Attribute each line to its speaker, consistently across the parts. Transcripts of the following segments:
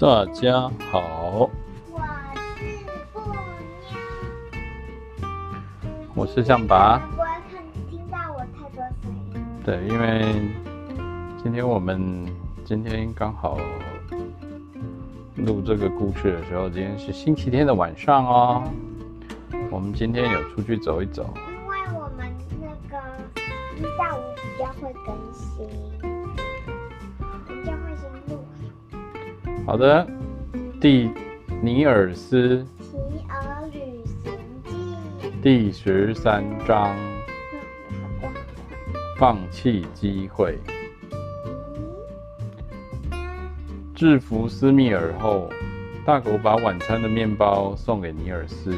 Speaker 1: 大家好，
Speaker 2: 我是布妞，
Speaker 1: 我是象拔。
Speaker 2: 不会看听到我太多声音。
Speaker 1: 对，因为今天我们今天刚好录这个故事的时候，今天是星期天的晚上哦。我们今天有出去走一走，好的，第尼尔斯
Speaker 2: 奇儿旅行记
Speaker 1: 第十三章，放弃机会。制服斯密尔后，大狗把晚餐的面包送给尼尔斯。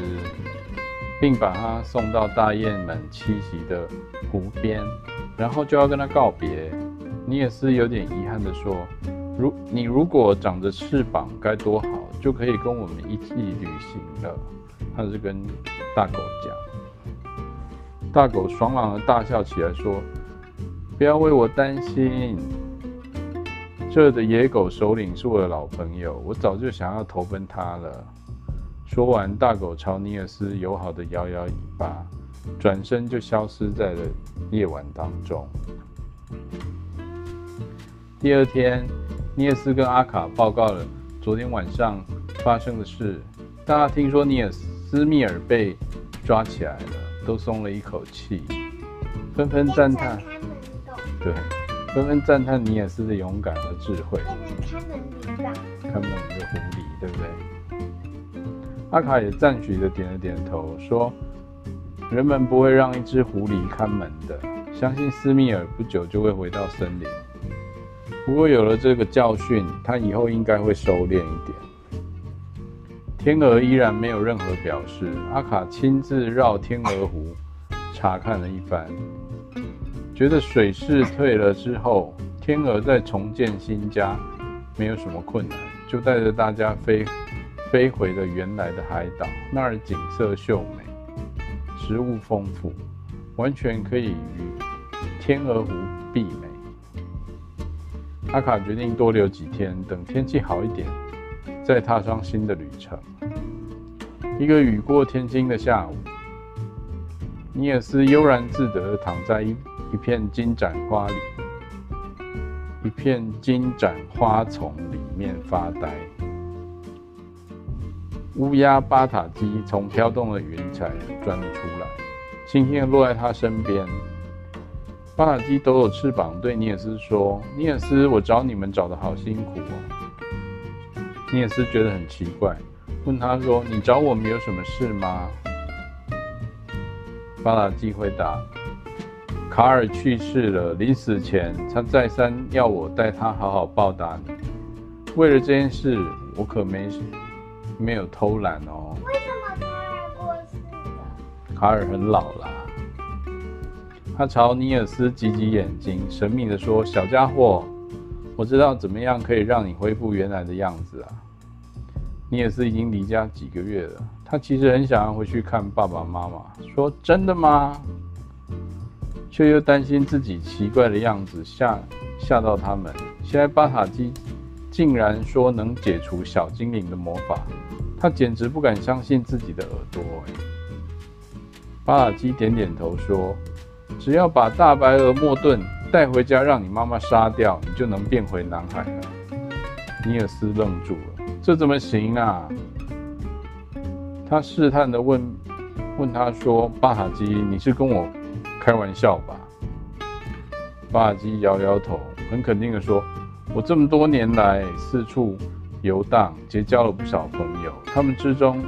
Speaker 1: 并把他送到大雁们栖息的湖边，然后就要跟他告别。尼尔斯有点遗憾地说：“如你如果长着翅膀该多好，就可以跟我们一起旅行了。”他是跟大狗讲。大狗爽朗的大笑起来说：“不要为我担心，这的野狗首领是我的老朋友，我早就想要投奔他了。”说完，大狗朝尼尔斯友好的摇摇尾巴，转身就消失在了夜晚当中。第二天，尼尔斯跟阿卡报告了昨天晚上发生的事。大家听说尼尔斯密尔被抓起来了，都松了一口气，纷纷赞叹。对，纷纷赞叹尼尔斯的勇敢和智慧。看门的狐狸，对不对？阿卡也赞许的点了点头，说：“人们不会让一只狐狸看门的。相信斯密尔不久就会回到森林。不过有了这个教训，他以后应该会收敛一点。”天鹅依然没有任何表示。阿卡亲自绕天鹅湖查看了一番，觉得水势退了之后，天鹅再重建新家没有什么困难，就带着大家飞。飞回了原来的海岛，那儿景色秀美，食物丰富，完全可以与天鹅湖媲美。阿卡决定多留几天，等天气好一点，再踏上新的旅程。一个雨过天晴的下午，尼尔斯悠然自得地躺在一一片金盏花里，一片金盏花丛里面发呆。乌鸦巴塔基从飘动的云彩钻了出来，轻轻地落在他身边。巴塔基抖抖翅膀，对尼尔斯说：“尼尔斯，我找你们找的好辛苦哦。”尼尔斯觉得很奇怪，问他说：“你找我们有什么事吗？”巴塔基回答：“卡尔去世了，临死前他再三要我带他好好报答你。为了这件事，我可没。”没有偷懒哦。
Speaker 2: 为什么卡尔过世了？
Speaker 1: 卡尔很老啦。他朝尼尔斯挤挤眼睛，神秘地说：“小家伙，我知道怎么样可以让你恢复原来的样子啊。”尼尔斯已经离家几个月了，他其实很想要回去看爸爸妈妈。说真的吗？却又担心自己奇怪的样子吓吓到他们。现在巴塔基。竟然说能解除小精灵的魔法，他简直不敢相信自己的耳朵。巴塔基点点头说：“只要把大白鹅莫顿带回家，让你妈妈杀掉，你就能变回男孩了。”尼尔斯愣住了，这怎么行啊？他试探地问问他说：“巴塔基，你是跟我开玩笑吧？”巴塔基摇摇头，很肯定地说。我这么多年来四处游荡，结交了不少朋友，他们之中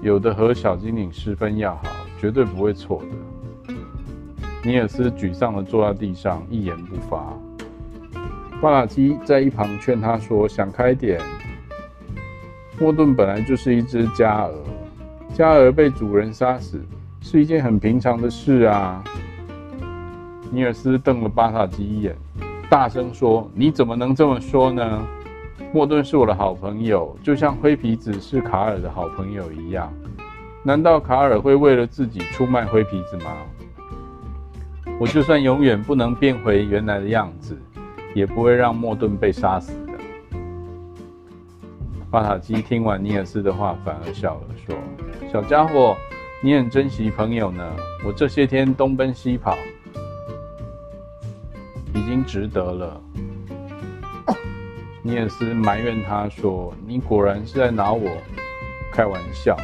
Speaker 1: 有的和小精灵十分要好，绝对不会错的。尼尔斯沮丧地坐在地上，一言不发。巴塔基在一旁劝他说：“想开点，莫顿本来就是一只家鹅，家鹅被主人杀死是一件很平常的事啊。”尼尔斯瞪了巴塔基一眼。大声说：“你怎么能这么说呢？莫顿是我的好朋友，就像灰皮子是卡尔的好朋友一样。难道卡尔会为了自己出卖灰皮子吗？我就算永远不能变回原来的样子，也不会让莫顿被杀死的。”巴塔基听完尼尔斯的话，反而笑了，说：“小家伙，你很珍惜朋友呢。我这些天东奔西跑，已经值得了。”尼尔斯埋怨他说：“你果然是在拿我开玩笑。”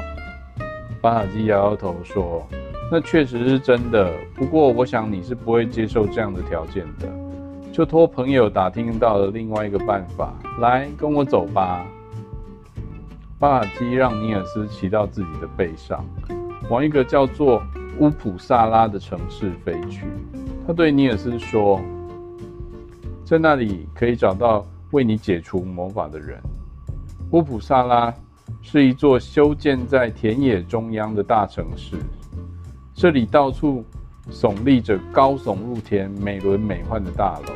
Speaker 1: 巴塔基摇摇头说：“那确实是真的。不过，我想你是不会接受这样的条件的。就托朋友打听到了另外一个办法，来，跟我走吧。”巴尔基让尼尔斯骑到自己的背上，往一个叫做乌普萨拉的城市飞去。他对尼尔斯说：“在那里可以找到为你解除魔法的人。”乌普萨拉是一座修建在田野中央的大城市，这里到处耸立着高耸入天、美轮美奂的大楼。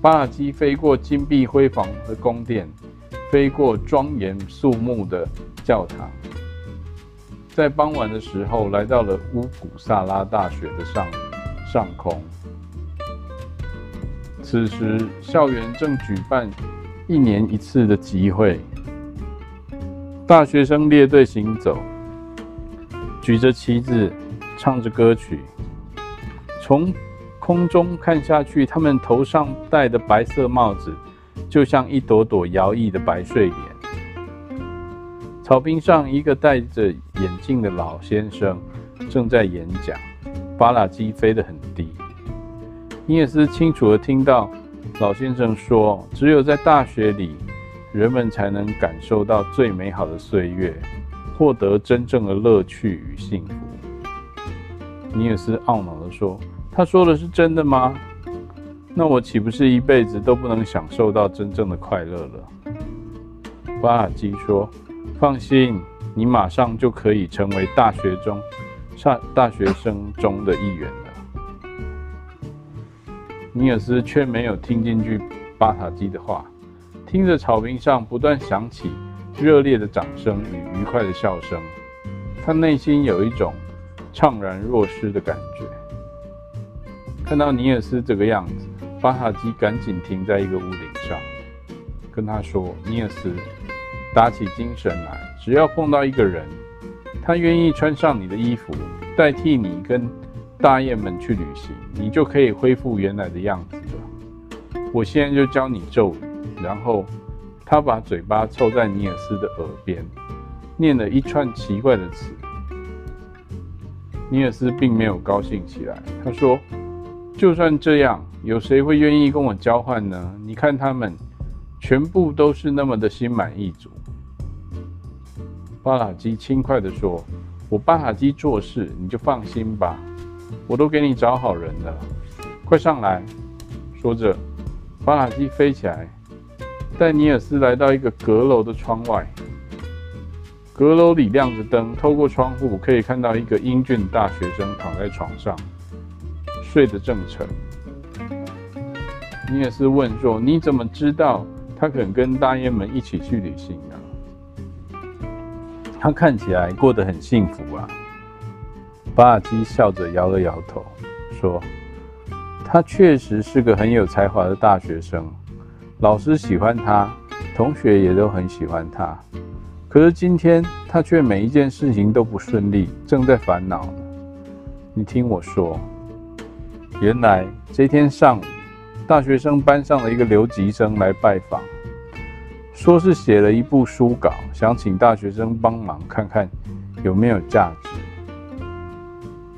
Speaker 1: 巴尔基飞过金碧辉煌的宫殿。飞过庄严肃穆的教堂，在傍晚的时候来到了乌古萨拉大学的上上空。此时，校园正举办一年一次的集会，大学生列队行走，举着旗子，唱着歌曲。从空中看下去，他们头上戴的白色帽子。就像一朵朵摇曳的白睡莲。草坪上，一个戴着眼镜的老先生正在演讲。巴拉基飞得很低，尼尔斯清楚地听到老先生说：“只有在大学里，人们才能感受到最美好的岁月，获得真正的乐趣与幸福。”尼尔斯懊恼地说：“他说的是真的吗？”那我岂不是一辈子都不能享受到真正的快乐了？巴塔基说：“放心，你马上就可以成为大学中大大学生中的一员了。”尼尔斯却没有听进去巴塔基的话，听着草坪上不断响起热烈的掌声与愉快的笑声，他内心有一种怅然若失的感觉。看到尼尔斯这个样子。巴塔基赶紧停在一个屋顶上，跟他说：“尼尔斯，打起精神来，只要碰到一个人，他愿意穿上你的衣服，代替你跟大雁们去旅行，你就可以恢复原来的样子了。我现在就教你咒语。”然后他把嘴巴凑在尼尔斯的耳边，念了一串奇怪的词。尼尔斯并没有高兴起来，他说：“就算这样。”有谁会愿意跟我交换呢？你看他们，全部都是那么的心满意足。巴塔基轻快地说：“我巴塔基做事，你就放心吧，我都给你找好人了。快上来！”说着，巴塔基飞起来，带尼尔斯来到一个阁楼的窗外。阁楼里亮着灯，透过窗户可以看到一个英俊的大学生躺在床上，睡得正沉。你也是问说：“你怎么知道他肯跟大雁们一起去旅行呢？”他看起来过得很幸福啊。巴尔基笑着摇了摇头，说：“他确实是个很有才华的大学生，老师喜欢他，同学也都很喜欢他。可是今天他却每一件事情都不顺利，正在烦恼呢。你听我说，原来这天上午。”大学生班上的一个留级生来拜访，说是写了一部书稿，想请大学生帮忙看看有没有价值。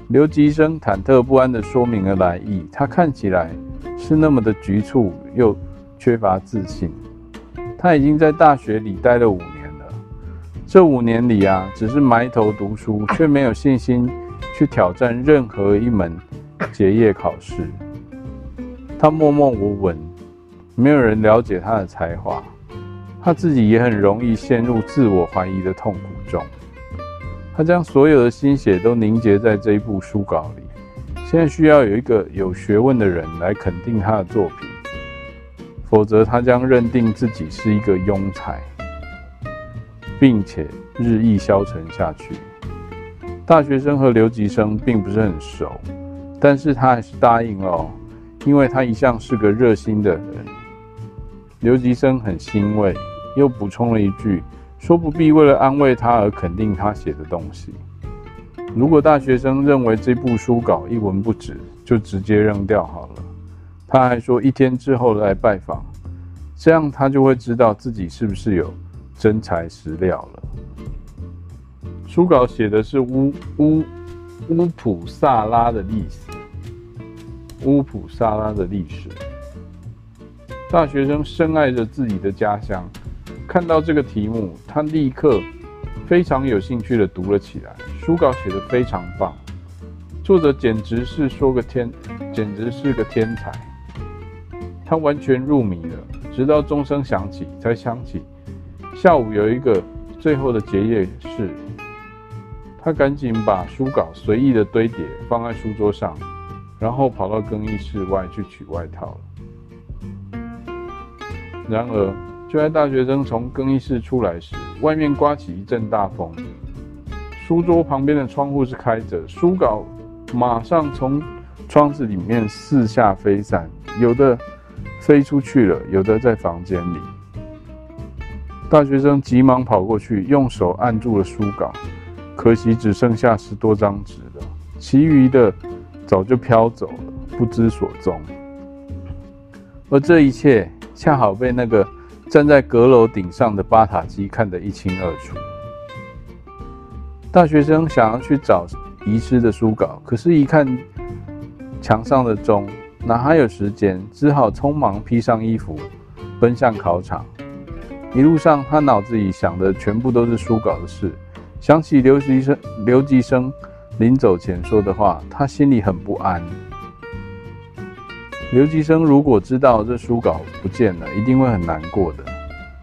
Speaker 1: 留级生忐忑不安地说明了来意，他看起来是那么的局促又缺乏自信。他已经在大学里待了五，这五年里啊，只是埋头读书，却没有信心去挑战任何一门结业考试。他默默无闻，没有人了解他的才华，他自己也很容易陷入自我怀疑的痛苦中。他将所有的心血都凝结在这一部书稿里，现在需要有一个有学问的人来肯定他的作品，否则他将认定自己是一个庸才，并且日益消沉下去。大学生和留级生并不是很熟，但是他还是答应了。因为他一向是个热心的人，留级生很欣慰，又补充了一句，说不必为了安慰他而肯定他写的东西。如果大学生认为这部书稿一文不值，就直接扔掉好了。他还说一天之后来拜访，这样他就会知道自己是不是有真材实料了。书稿写的是乌乌乌普萨拉的历史，乌普萨拉的历史。大学生深爱着自己的家乡，看到这个题目，他立刻非常有兴趣地读了起来。书稿写得非常棒，作者简直是说个天，简直是个天才。他完全入迷了，直到钟声响起，才想起下午有一个最后的结业式。他赶紧把书稿随意的堆叠放在书桌上，然后跑到更衣室外去取外套了。然而，就在大学生从更衣室出来时，外面刮起一阵大风，书桌旁边的窗户是开着，书稿马上从窗子里面四下飞散，有的。飞出去了，有的在房间里。大学生急忙跑过去，用手按住了书稿，可惜只剩下十多张纸了，其余的早就飘走了，不知所踪。而这一切恰好被那个站在阁楼顶上的巴塔基看得一清二楚。大学生想要去找遗失的书稿，可是，一看墙上的钟。哪还有时间？只好匆忙披上衣服，奔向考场。一路上，他脑子里想的全部都是书稿的事。想起刘吉生，刘吉生临走前说的话，他心里很不安。刘吉生如果知道这书稿不见了，一定会很难过的。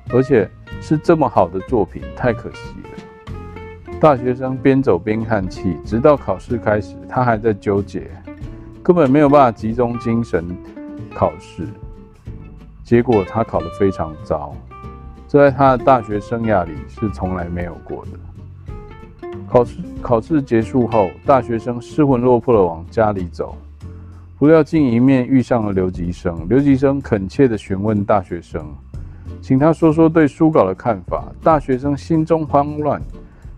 Speaker 1: 而且是这么好的作品，太可惜了。大学生边走边叹气，直到考试开始，他还在纠结。根本没有办法集中精神考试，结果他考得非常糟，这在他的大学生涯里是从来没有过的。考试考试结束后，大学生失魂落魄地往家里走，不料竟迎面遇上了留级生。留级生恳切地询问大学生，请他说说对书稿的看法。大学生心中慌乱，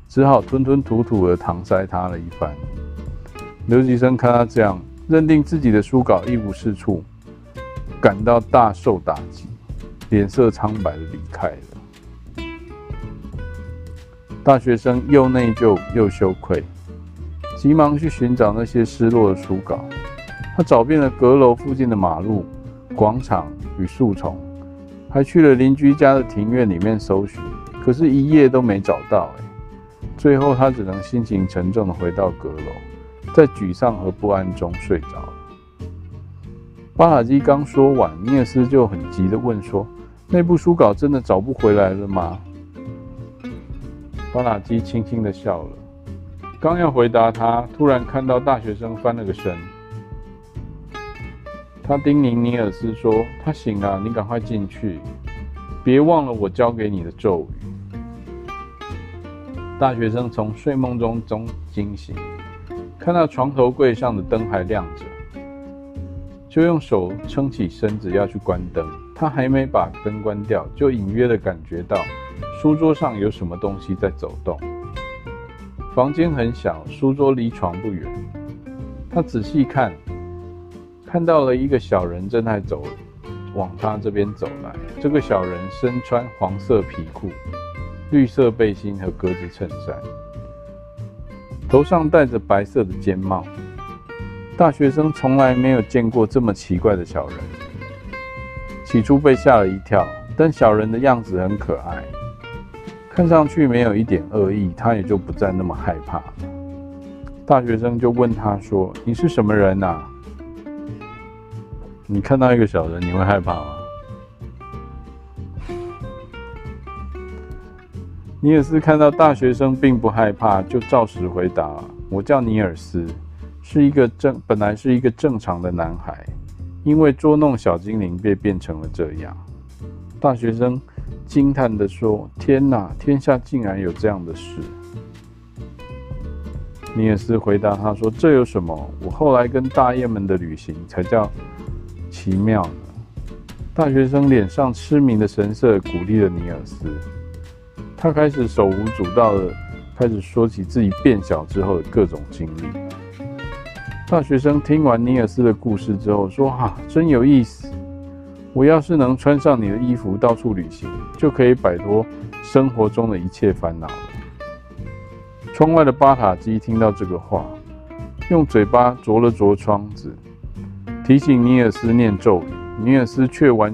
Speaker 1: 只好吞吞吐吐地搪塞他了一番。留级生看他这样。认定自己的书稿一无是处，感到大受打击，脸色苍白的离开了。大学生又内疚又羞愧，急忙去寻找那些失落的书稿。他找遍了阁楼附近的马路、广场与树丛，还去了邻居家的庭院里面搜寻，可是一夜都没找到。最后他只能心情沉重的回到阁楼。在沮丧和不安中睡着了。巴塔基刚说完，尼尔斯就很急地问说：“那部书稿真的找不回来了吗？”巴塔基轻轻地笑了，刚要回答他，突然看到大学生翻了个身。他叮咛尼尔斯说：“他醒了，你赶快进去，别忘了我教给你的咒语。”大学生从睡梦中中惊醒。看到床头柜上的灯还亮着，就用手撑起身子要去关灯。他还没把灯关掉，就隐约的感觉到书桌上有什么东西在走动。房间很小，书桌离床不远。他仔细看，看到了一个小人正在走，往他这边走来。这个小人身穿黄色皮裤、绿色背心和格子衬衫。头上戴着白色的尖帽，大学生从来没有见过这么奇怪的小人。起初被吓了一跳，但小人的样子很可爱，看上去没有一点恶意，他也就不再那么害怕了。大学生就问他说：“你是什么人呐？你看到一个小人，你会害怕吗？”尼尔斯看到大学生并不害怕，就照实回答：“我叫尼尔斯，是一个正本来是一个正常的男孩，因为捉弄小精灵，便变成了这样。”大学生惊叹地说：“天哪，天下竟然有这样的事！”尼尔斯回答他说：“这有什么？我后来跟大雁们的旅行才叫奇妙。”大学生脸上痴迷的神色鼓励了尼尔斯，他开始手舞足蹈的开始说起自己变小之后的各种经历。大学生听完尼尔斯的故事之后说：“哈、啊，真有意思！我要是能穿上你的衣服到处旅行，就可以摆脱生活中的一切烦恼了。”窗外的巴塔基听到这个话，用嘴巴啄了啄窗子，提醒尼尔斯念咒语。尼尔斯却完，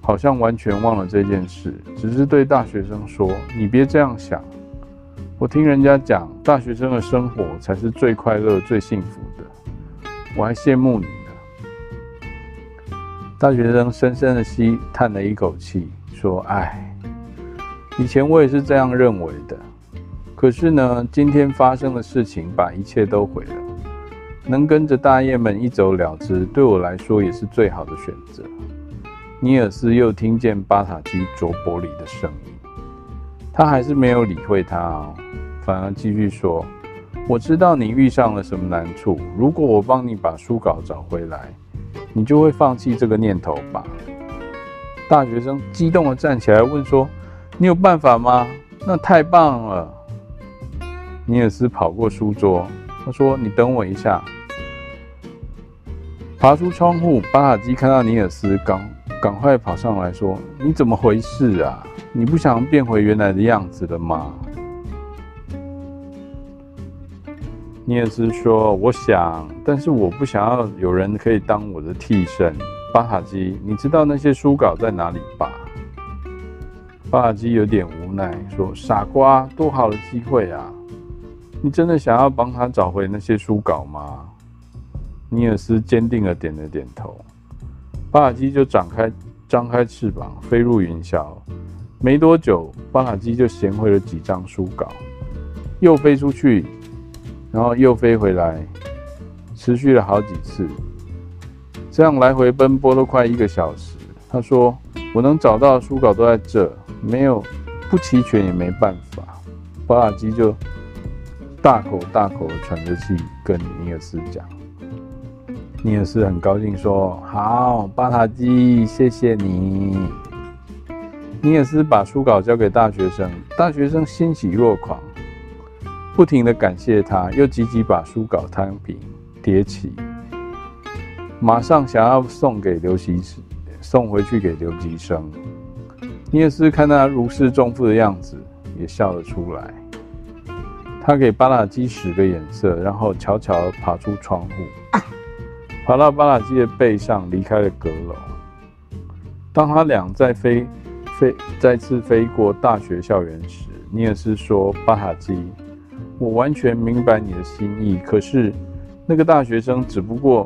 Speaker 1: 好像完全忘了这件事，只是对大学生说：“你别这样想，我听人家讲，大学生的生活才是最快乐、最幸福的，我还羡慕你呢。”大学生深深的吸叹了一口气，说：“唉，以前我也是这样认为的，可是呢，今天发生的事情把一切都毁了。”能跟着大雁们一走了之，对我来说也是最好的选择。尼尔斯又听见巴塔基啄玻璃的声音，他还是没有理会他哦，反而继续说：“我知道你遇上了什么难处，如果我帮你把书稿找回来，你就会放弃这个念头吧。”大学生激动地站起来问说：“你有办法吗？那太棒了！”尼尔斯跑过书桌，他说：“你等我一下。”爬出窗户，巴塔基看到尼尔斯，赶赶快跑上来说：“你怎么回事啊？你不想变回原来的样子了吗？”尼尔斯说：“我想，但是我不想要有人可以当我的替身。”巴塔基，你知道那些书稿在哪里吧？巴塔基有点无奈说：“傻瓜，多好的机会啊！你真的想要帮他找回那些书稿吗？”尼尔斯坚定地点了点头，巴塔基就展开张开翅膀飞入云霄。没多久，巴塔基就衔回了几张书稿，又飞出去，然后又飞回来，持续了好几次，这样来回奔波都快一个小时。他说：“我能找到的书稿都在这，没有不齐全也没办法。”巴塔基就大口大口地喘着气跟尼尔斯讲。尼尔斯很高兴说：“好，巴塔基，谢谢你。”尼尔斯把书稿交给大学生，大学生欣喜若狂，不停地感谢他，又急急把书稿摊平叠起，马上想要送给刘吉送回去给刘吉生。尼尔斯看他如释重负的样子，也笑了出来。他给巴拉基使个眼色，然后悄悄爬出窗户。爬到巴拉基的背上，离开了阁楼。当他俩在飞飞再次飞过大学校园时，尼尔斯说：“巴塔基，我完全明白你的心意。可是，那个大学生只不过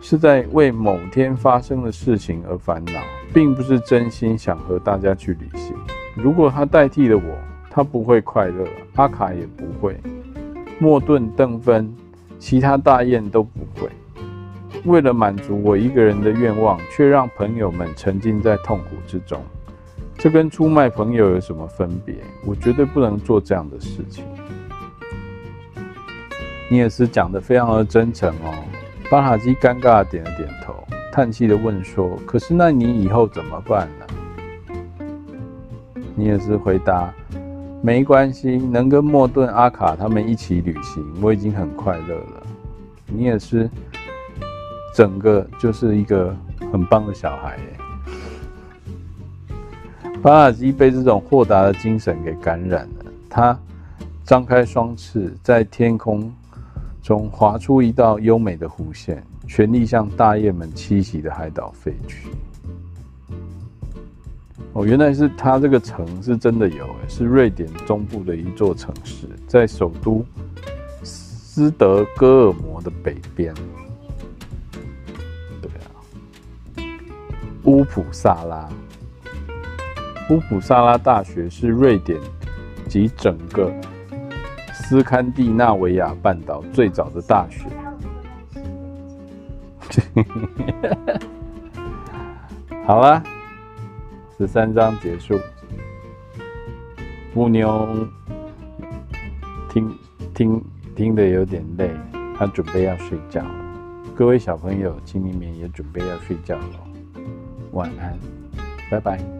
Speaker 1: 是在为某天发生的事情而烦恼，并不是真心想和大家去旅行。如果他代替了我，他不会快乐，阿卡也不会，莫顿、邓芬，其他大雁都不会。”为了满足我一个人的愿望，却让朋友们沉浸在痛苦之中，这跟出卖朋友有什么分别？我绝对不能做这样的事情。尼尔斯讲得非常的真诚哦。巴塔基尴尬的点了点头，叹气的问说：“可是那你以后怎么办呢？”尼尔斯回答：“没关系，能跟莫顿、阿卡他们一起旅行，我已经很快乐了。”尼尔斯。整个就是一个很棒的小孩耶。巴塔基被这种豁达的精神给感染了，他张开双翅，在天空中划出一道优美的弧线，全力向大雁们栖息的海岛飞去。哦，原来是他这个城是真的有，是瑞典中部的一座城市，在首都斯德哥尔摩的北边。乌普萨拉，乌普萨拉大学是瑞典及整个斯堪的纳维亚半岛最早的大学。好了，十三章结束。牧牛听听听的有点累，他准备要睡觉了。各位小朋友，请你们也准备要睡觉了。晚安，拜拜。